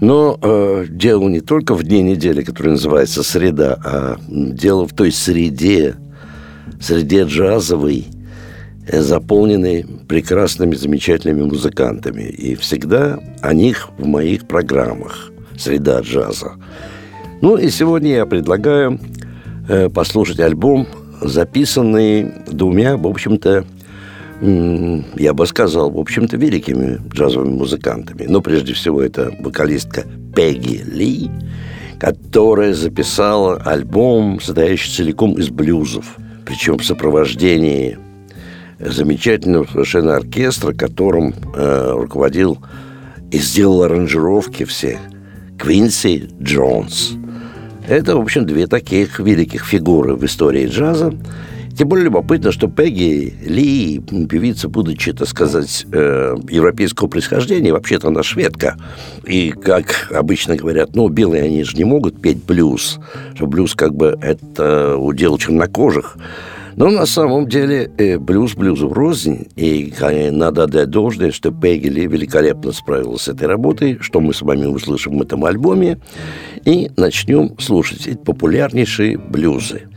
Но э, дело не только в дне недели, который называется среда, а дело в той среде, среде джазовой, э, заполненной прекрасными, замечательными музыкантами. И всегда о них в моих программах «Среда джаза». Ну и сегодня я предлагаю э, послушать альбом, записанный двумя, в общем-то, я бы сказал, в общем-то, великими джазовыми музыкантами. Но прежде всего это вокалистка Пегги Ли, которая записала альбом, состоящий целиком из блюзов, причем в сопровождении замечательного совершенно оркестра, которым э, руководил и сделал аранжировки все Квинси Джонс. Это, в общем, две таких великих фигуры в истории джаза. Тем более любопытно, что Пегги Ли, певица, будучи, так сказать, э, европейского происхождения, вообще-то она шведка. И, как обычно говорят, ну, белые они же не могут петь блюз, что блюз как бы это удел чернокожих. Но на самом деле э, блюз блюзу рознь, и надо отдать должное, что Пегги Ли великолепно справилась с этой работой, что мы с вами услышим в этом альбоме, и начнем слушать эти популярнейшие блюзы.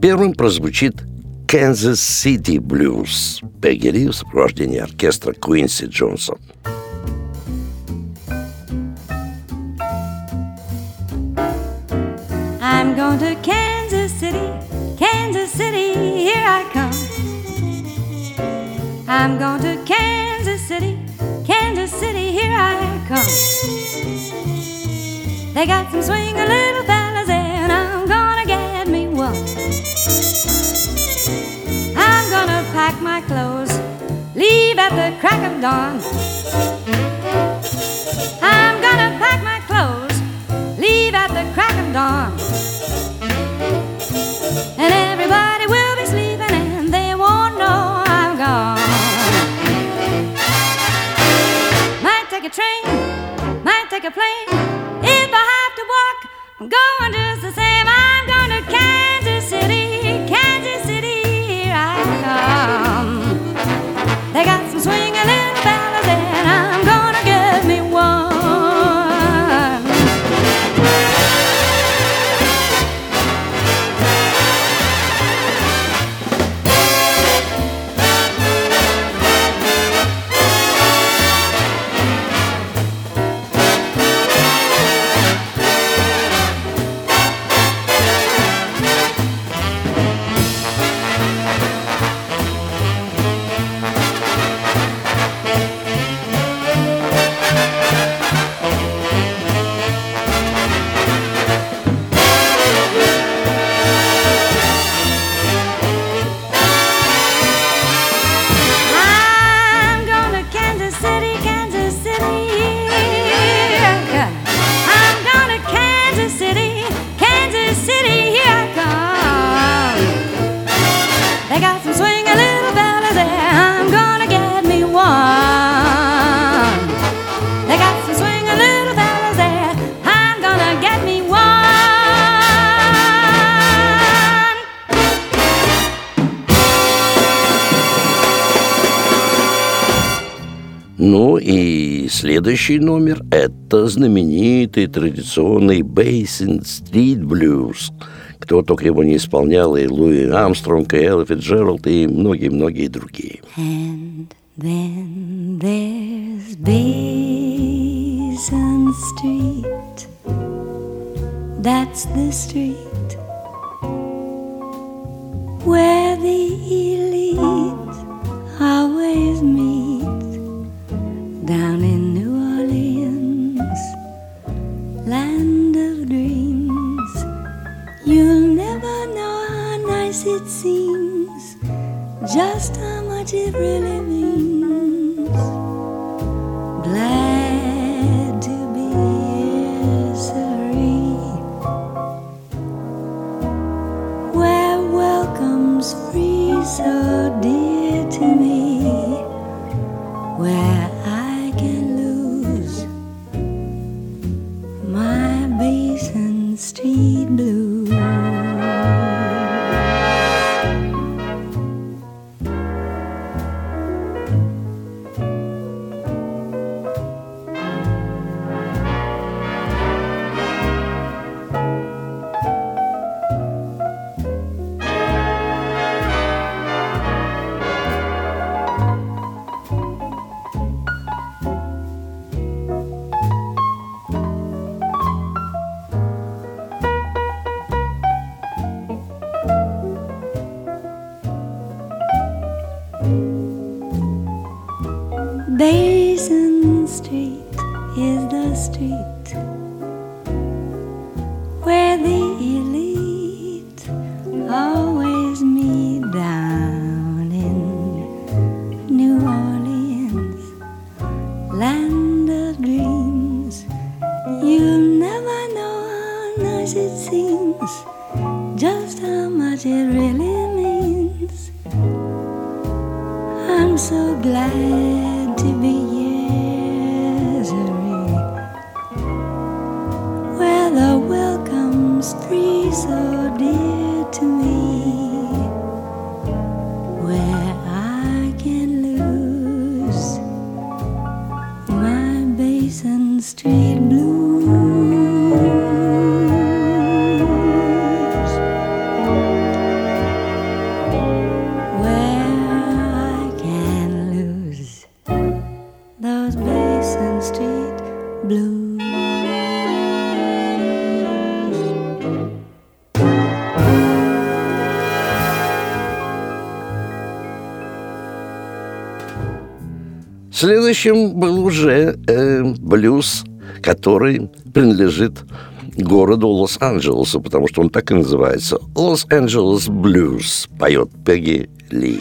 Первым прозвучит Kansas City Blues Пегги Ли в сопровождении оркестра Куинси Джонса. I'm going to Kansas City, Kansas City, here I come. I'm going to Kansas City, Kansas City, here I come. They got some swing, little fellas my clothes, leave at the crack of dawn. I'm gonna pack my clothes, leave at the crack of dawn. And everybody will be sleeping and they won't know I'm gone. Might take a train, might take a plane. If I have to walk, I'm going just the same. Следующий номер – это знаменитый традиционный Basin Street Blues. Кто только его не исполнял, и Луи Армстронг, и Элла Фитджеральд, и многие-многие другие. And then there's Basin Street That's the street Where the elite always meet Down in it seems, just how much it really means. Glad is the street where the Следующим был уже э, блюз, который принадлежит городу Лос-Анджелесу, потому что он так и называется. Лос-Анджелес Блюз поет Пегги Ли.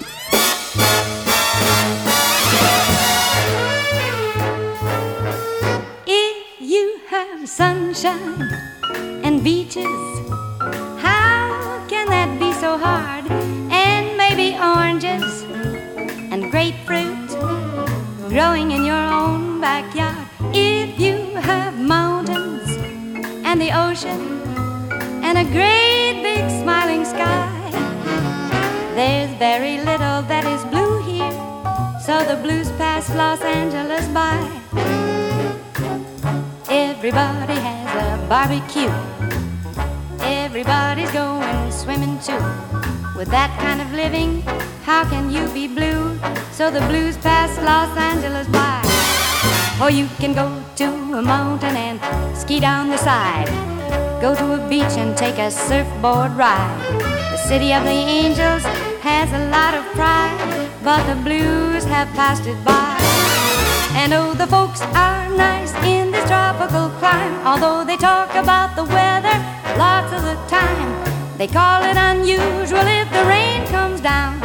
Oranges growing in your own backyard. If you have mountains and the ocean and a great big smiling sky, there's very little that is blue here, so the blues pass Los Angeles by. Everybody has a barbecue. Everybody's going swimming too. With that kind of living, how can you be blue? So the blues pass Los Angeles by. Or you can go to a mountain and ski down the side. Go to a beach and take a surfboard ride. The city of the angels has a lot of pride, but the blues have passed it by. And oh, the folks are nice in this tropical clime. Although they talk about the weather lots of the time, they call it unusual if the rain comes down.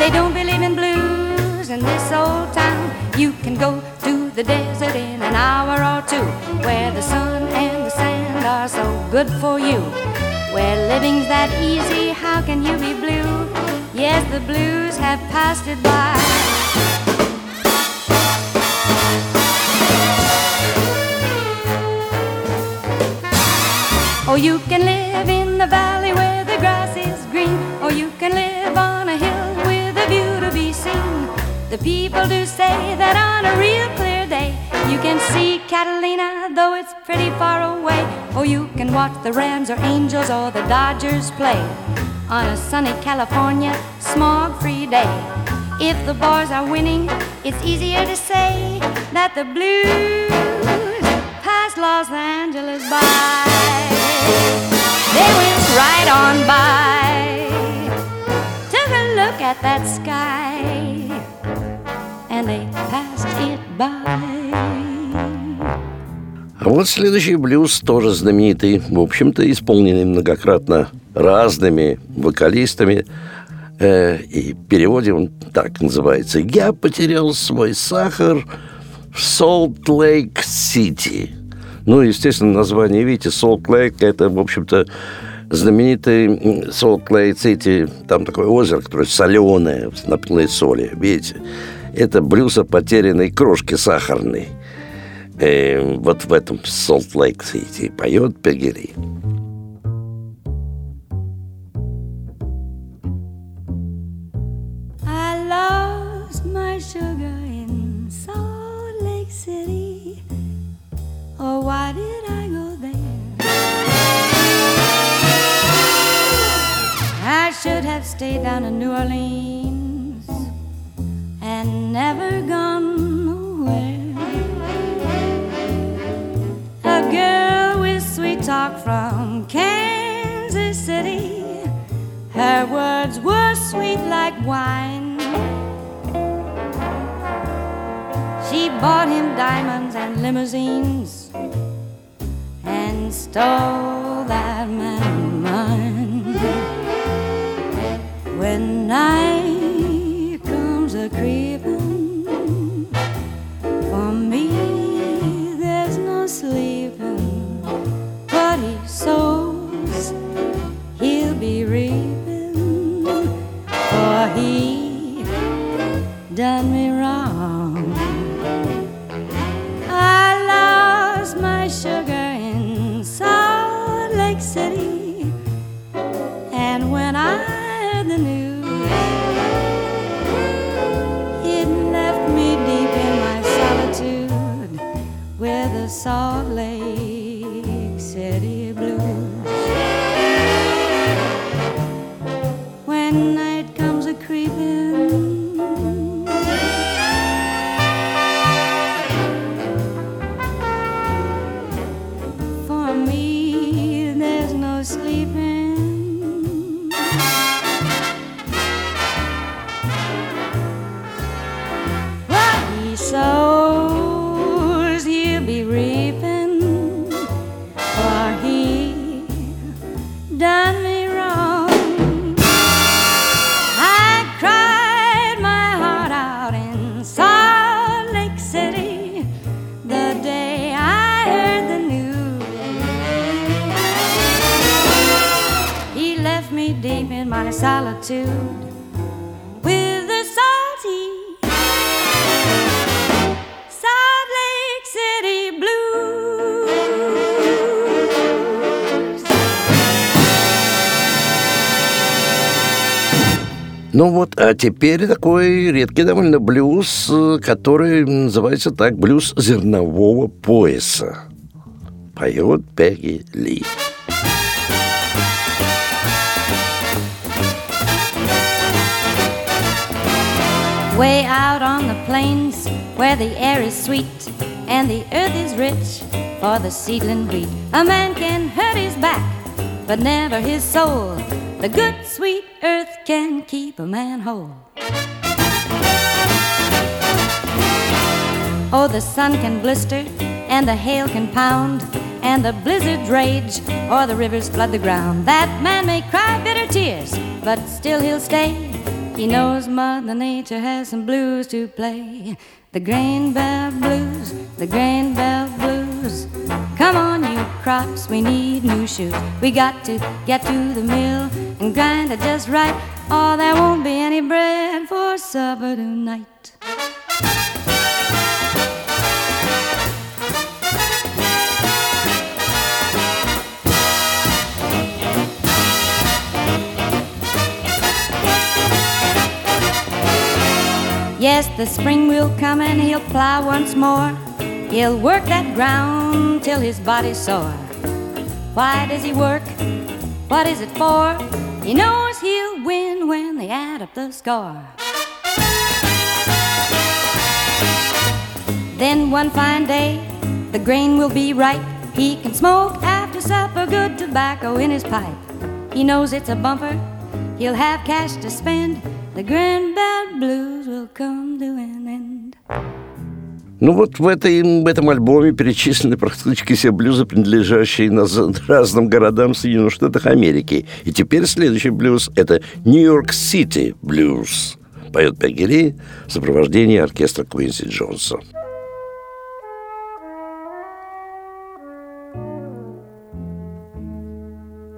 They don't believe in blues in this old town. You can go to the desert in an hour or two, where the sun and the sand are so good for you. Where living's that easy, how can you be blue? Yes, the blues have passed it by. Or you can live in the valley where grass is green, or you can live on a hill with a view to be seen. The people do say that on a real clear day you can see Catalina, though it's pretty far away. Or you can watch the Rams or Angels or the Dodgers play on a sunny California smog-free day. If the boys are winning, it's easier to say that the blues pass Los Angeles by. They went right on by. Took a look at that sky, and they passed it by. А вот следующий блюз тоже знаменитый, в общем-то, исполненный многократно разными вокалистами. Э, и в переводе он так называется «Я потерял свой сахар в Солт-Лейк-Сити». Ну, естественно, название, видите, Солт-Лейк – это, в общем-то, знаменитый Солт-Лейк-Сити. Там такое озеро, которое соленое, с наполненной соли, видите. Это блюз о потерянной крошке сахарной. Э, вот в этом Солт-Лейк-Сити поет Пегери. Why did I go there? I should have stayed down in New Orleans and never gone nowhere. A girl with sweet talk from Kansas City. Her words were sweet like wine. She bought him diamonds and limousines stole that man mine. When night comes a creeping, for me there's no sleeping. What he sows, he'll be reaping, for he done me sleeping. А теперь такой редкий довольно блюз, э, который называется так «Блюз зернового пояса». Поет Пегги Ли. Way out on the plains where the air is sweet and the earth is rich for the seedling wheat. A man can hurt his back, but never his soul. The good sweet earth can keep a man whole. Oh, the sun can blister and the hail can pound and the blizzards rage or the rivers flood the ground. That man may cry bitter tears, but still he'll stay. He knows Mother Nature has some blues to play. The grain belt blues, the grain belt blues. Come on, you crops, we need new shoes. We got to get to the mill and grind it just right, or there won't be any bread for supper tonight. Yes, the spring will come and he'll plow once more. He'll work that ground till his body's sore. Why does he work? What is it for? He knows he'll win when they add up the score. Then one fine day, the grain will be ripe. He can smoke after supper, good tobacco in his pipe. He knows it's a bumper, he'll have cash to spend. The Grain Belt Blues will come to an end. Ну вот в, этой, в этом альбоме перечислены практически все блюзы, принадлежащие наз- разным городам Соединенных Штатов Америки. И теперь следующий блюз – это Нью-Йорк-Сити блюз. Поет Пегги в сопровождении оркестра Куинси Джонса.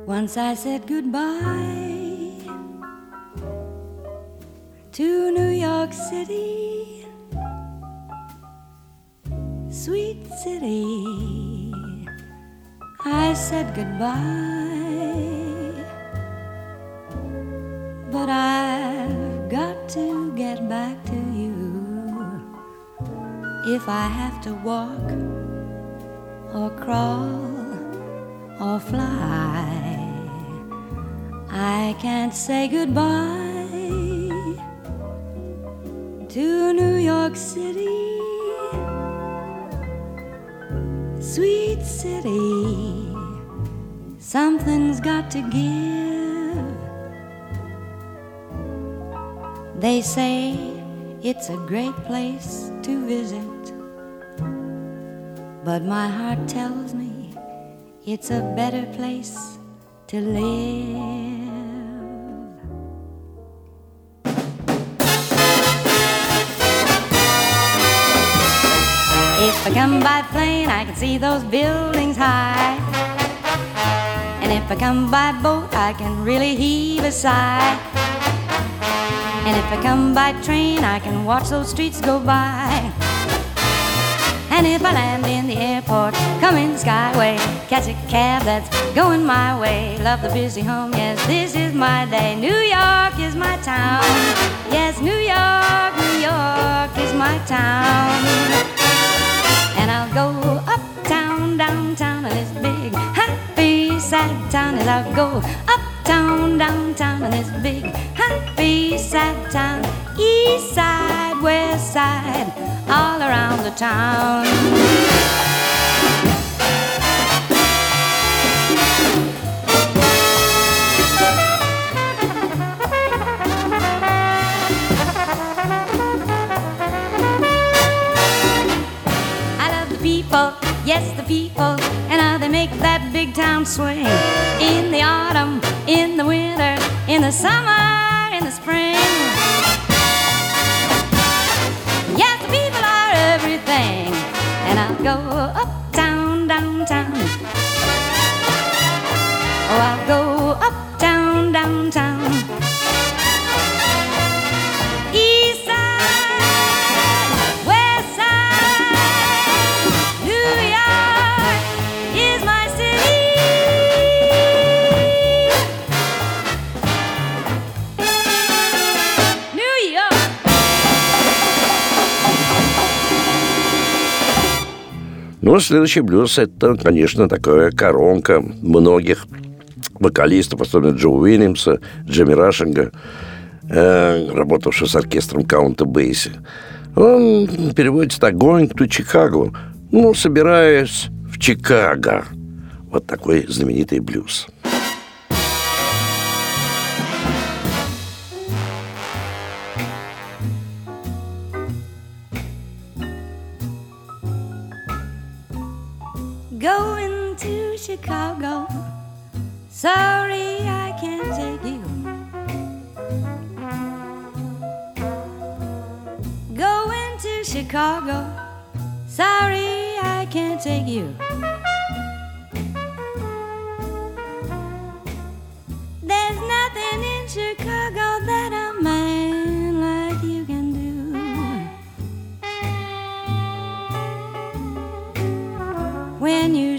Once I said goodbye to New York City, sweet city. I said goodbye, but I've got to get back to you if I have to walk or crawl or fly. I can't say goodbye to New York City, sweet city. Something's got to give. They say it's a great place to visit But my heart tells me it's a better place to live. I come by plane, I can see those buildings high. And if I come by boat, I can really heave a sigh. And if I come by train, I can watch those streets go by. And if I land in the airport, come in Skyway, catch a cab that's going my way. Love the busy home, yes, this is my day. New York is my town. Yes, New York, New York is my town. Downtown this big, happy, sad town. As I'll go uptown, downtown in this big, happy, sad town. East side, west side, all around the town. Big town swing. In the autumn, in the winter, in the summer, Ну, следующий блюз – это, конечно, такая коронка многих вокалистов, особенно Джо Уильямса, Джимми Рашинга, э, работавшего с оркестром Каунта Бейси. Он переводится так «Going to Chicago», ну, собираясь в Чикаго. Вот такой знаменитый блюз. Chicago. Sorry, I can't take you. Going to Chicago. Sorry, I can't take you. There's nothing in Chicago that a man like you can do. When you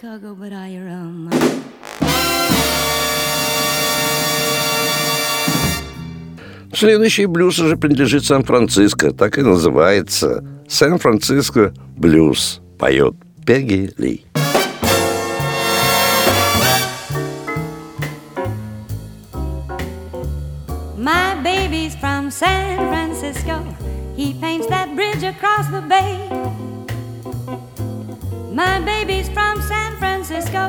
Chicago, but I rum. Следующий блюз уже принадлежит Сан-Франциско. Так и называется. Сан-Франциско блюз. Поет Пегги Ли. My baby's from San Francisco. He paints that bridge across the bay. My baby's from San Francisco.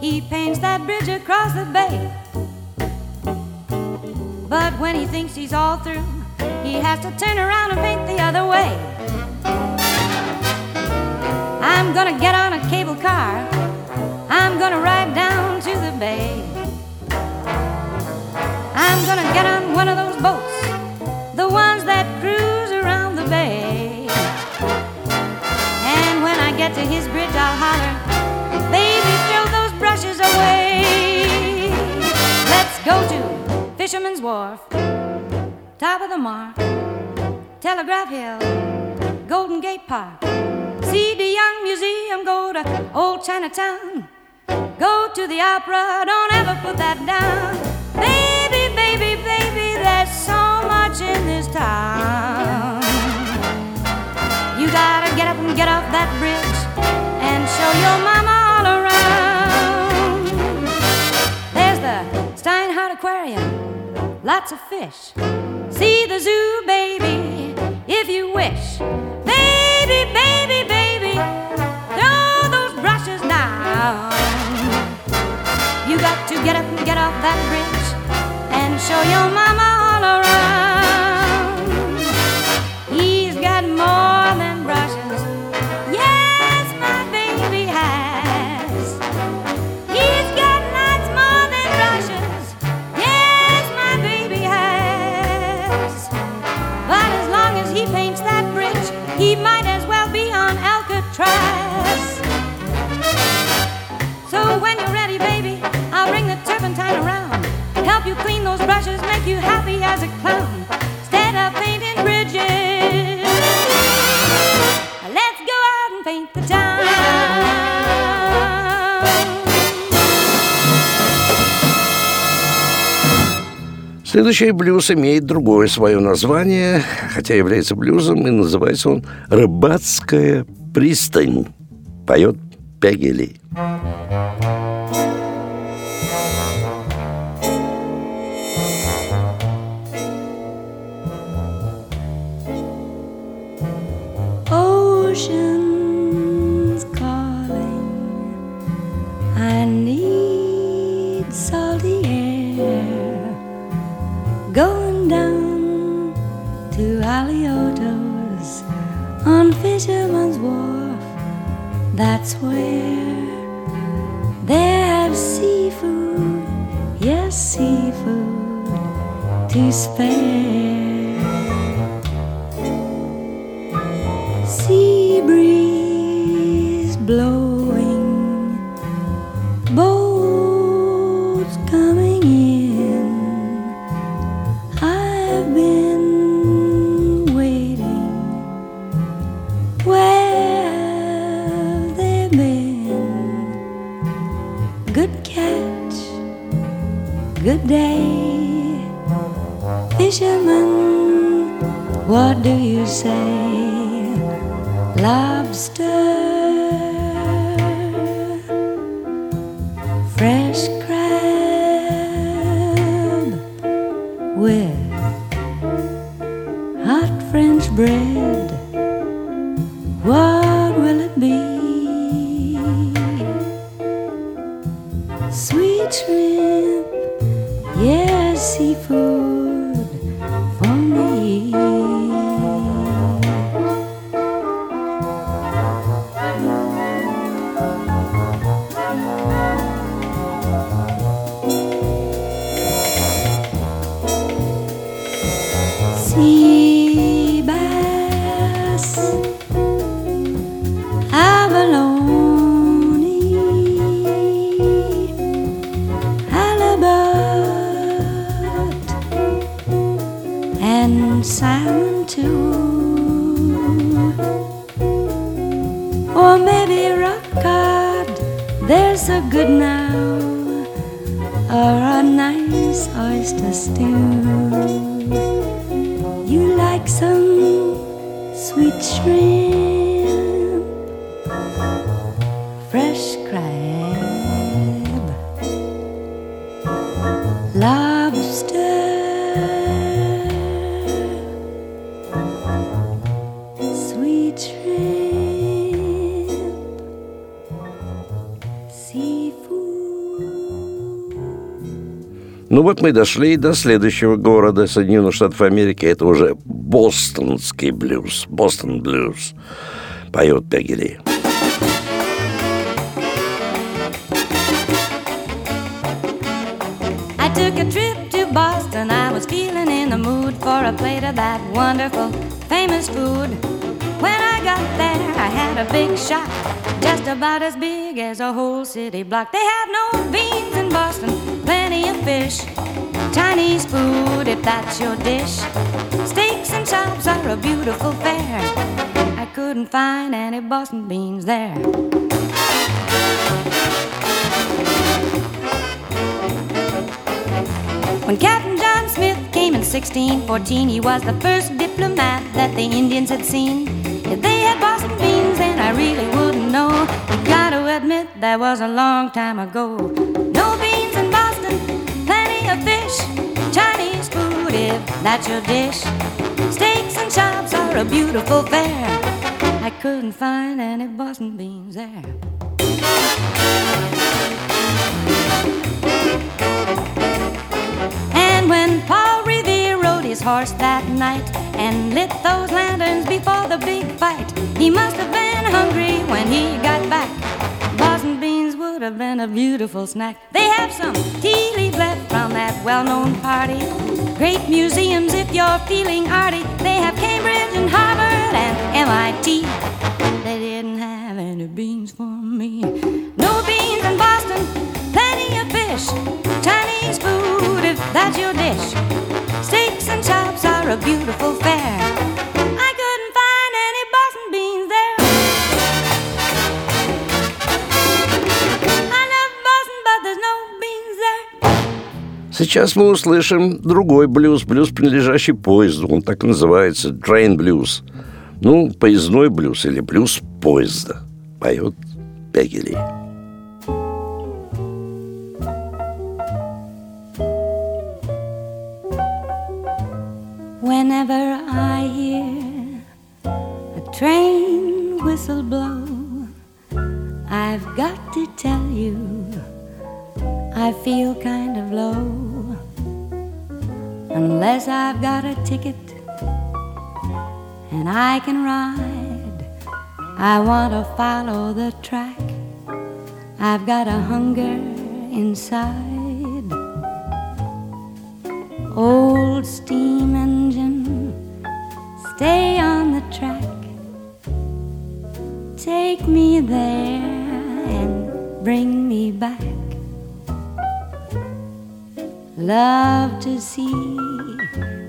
He paints that bridge across the bay. But when he thinks he's all through, he has to turn around and paint the other way. I'm gonna get on a cable car. I'm gonna ride down to the bay. I'm gonna get on one of those boats, the ones that cruise around the bay. Get to his bridge, I'll holler, baby, throw those brushes away. Let's go to Fisherman's Wharf, top of the mark, Telegraph Hill, Golden Gate Park. See the Young Museum, go to Old Chinatown. Go to the opera, don't ever put that down. Baby, baby, baby, there's so much in this town. Get off that bridge and show your mama all around. There's the Steinhardt Aquarium, lots of fish. See the zoo, baby, if you wish. Baby, baby, baby, throw those brushes down. You got to get up and get off that bridge and show your mama all around. Alcatraz. So when you're ready, baby, I'll bring the turpentine around. Help you clean those brushes, make you happy as a clown. Instead of painting bridges, let's go out and paint the town. Следующий блюз имеет другое свое название, хотя является блюзом, и называется он «Рыбацкая пристань поет Пегги Ли. Ocean's calling. I need salty air. Going down to Alioto's on Fisherman's Wharf. That's where they have seafood, yes, seafood to spare. sea breeze good now, or a nice oyster stew. Вот мы дошли до следующего города Соединенных Штатов Америки. Это уже бостонский блюз. Бостон блюз. Поет Пегги I took a trip to Boston. I was feeling in the mood for a plate of that wonderful, famous food. When I got there, I had a big shop, just about as big as a whole city block. They have no beans in Boston, plenty of fish. Chinese food, if that's your dish. Steaks and chops are a beautiful fare. I couldn't find any Boston beans there. When Captain John Smith came in 1614, he was the first diplomat that the Indians had seen. If they had Boston beans, then I really wouldn't know. You gotta admit that was a long time ago. Fish, Chinese food if that's your dish. Steaks and chops are a beautiful fare. I couldn't find any Boston beans there. And when Paul Revere rode his horse that night and lit those lanterns before the big fight, he must have been hungry when he got back. Would have been a beautiful snack. They have some tea leaves left from that well known party. Great museums if you're feeling arty. They have Cambridge and Harvard and MIT. They didn't have any beans for me. No beans in Boston, plenty of fish. Chinese food if that's your dish. Steaks and chops are a beautiful Сейчас мы услышим другой блюз, блюз, принадлежащий поезду. Он так и называется, train blues. Ну, поездной блюз или блюз поезда. Поет Пегги Ли. Whenever I hear a train whistle blow, I've got to tell you, I feel kind of low. Unless I've got a ticket and I can ride, I want to follow the track. I've got a hunger inside. Old steam engine, stay on the track. Take me there and bring me back. Love to see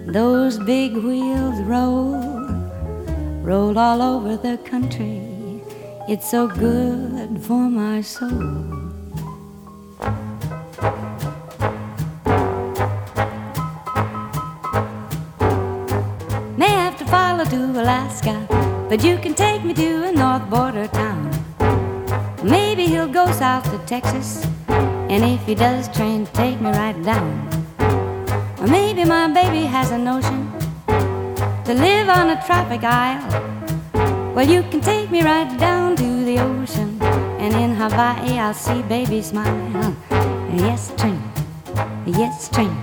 those big wheels roll, roll all over the country. It's so good for my soul. May have to follow to Alaska, but you can take me to a north border town. Maybe he'll go south to Texas, and if he does, train take me right down. Or maybe my baby has a notion to live on a tropic isle. Well, you can take me right down to the ocean, and in Hawaii I'll see baby smile. Yes, train, yes, train.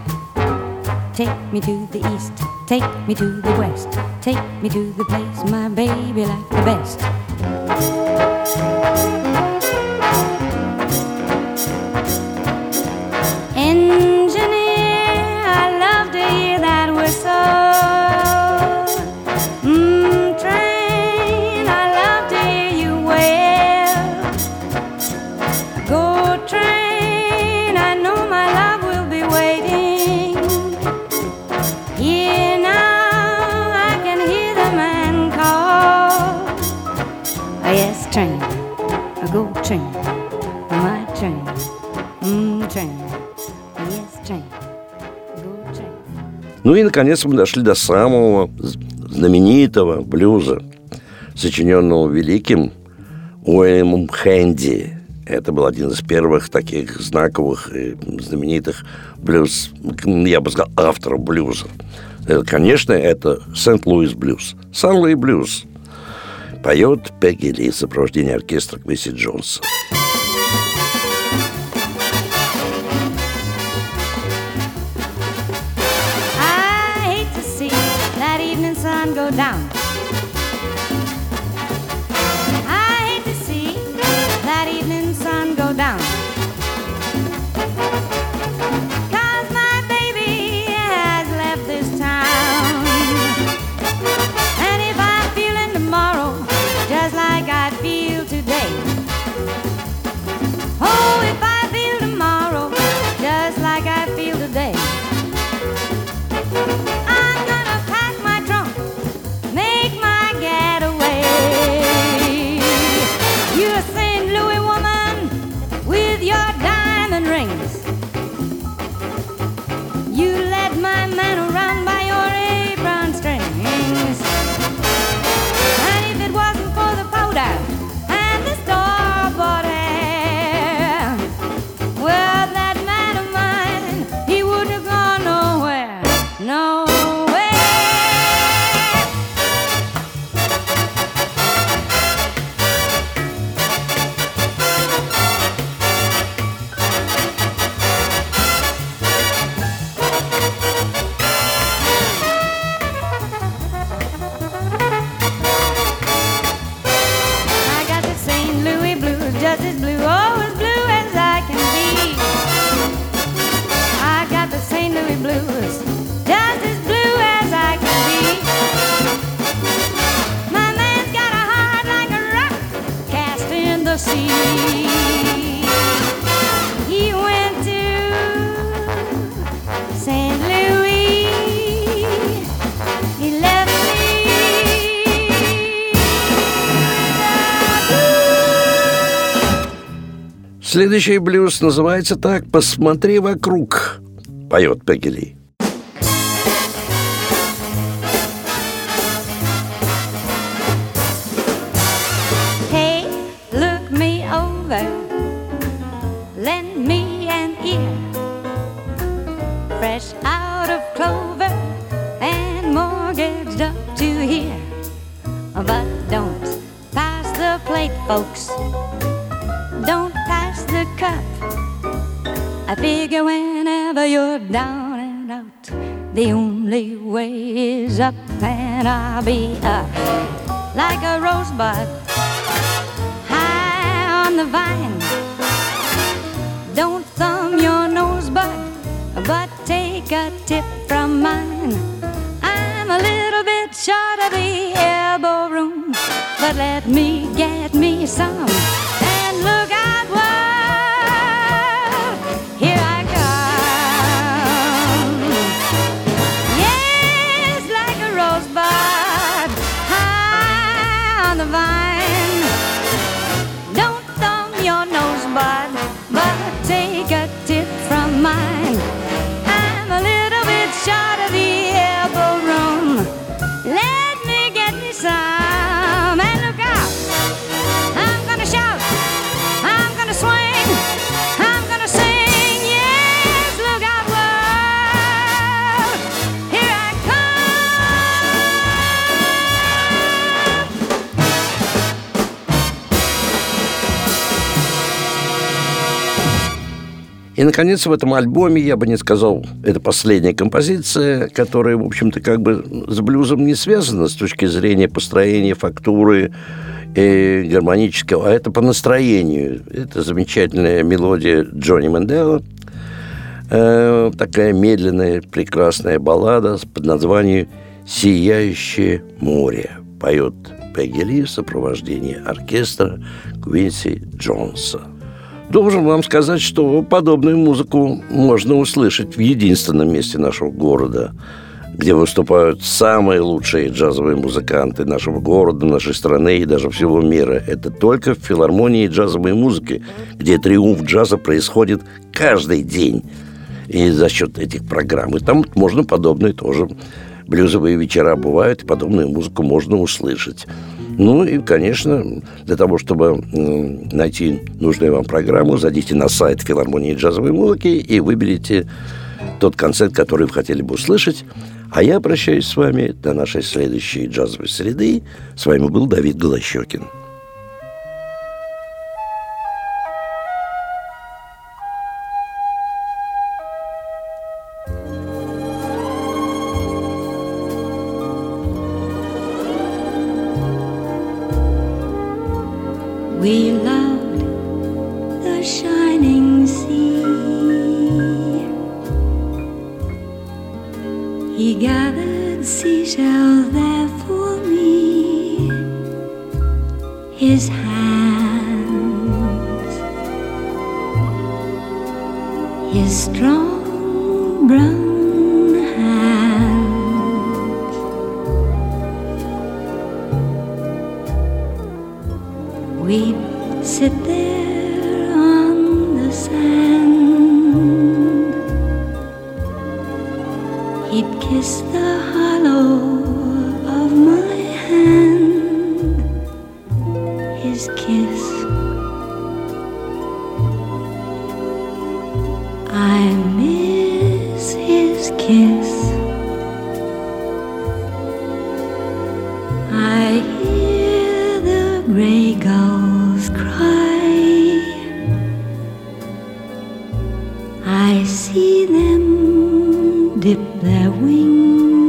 Take me to the east, take me to the west, take me to the place my baby likes the best. Engineer, Ну и, наконец, мы дошли до самого знаменитого блюза, сочиненного великим Уильямом Хэнди. Это был один из первых таких знаковых и знаменитых блюз, я бы сказал, авторов блюза. Это, конечно, это Сент-Луис блюз, Сан-Луи блюз. Поет Пегги Ли в сопровождении оркестра Квиси Джонса. Down. Just as blue, oh, as blue as I can be. I got the St. Louis blues, just as blue as I can be. My man's got a heart like a rock cast in the sea. Следующий блюз называется так «Посмотри вокруг», поет Пегги. Like a rosebud high on the vine. Don't thumb your nose, bud, but take a tip from mine. I'm a little bit short of the elbow room, but let me get me some. И, наконец, в этом альбоме, я бы не сказал, это последняя композиция, которая, в общем-то, как бы с блюзом не связана с точки зрения построения фактуры и гармонического, а это по настроению. Это замечательная мелодия Джонни Мендела, э, такая медленная, прекрасная баллада под названием «Сияющее море». Поет Пегги Ли в сопровождении оркестра Квинси Джонса. Должен вам сказать, что подобную музыку можно услышать в единственном месте нашего города, где выступают самые лучшие джазовые музыканты нашего города, нашей страны и даже всего мира. Это только в филармонии джазовой музыки, где триумф джаза происходит каждый день. И за счет этих программ. И там можно подобные тоже блюзовые вечера бывают, и подобную музыку можно услышать. Ну и, конечно, для того, чтобы найти нужную вам программу, зайдите на сайт филармонии джазовой музыки и выберите тот концерт, который вы хотели бы услышать. А я прощаюсь с вами до нашей следующей джазовой среды. С вами был Давид Голощекин. shining sea. He gathered seashells. I see them dip their wings.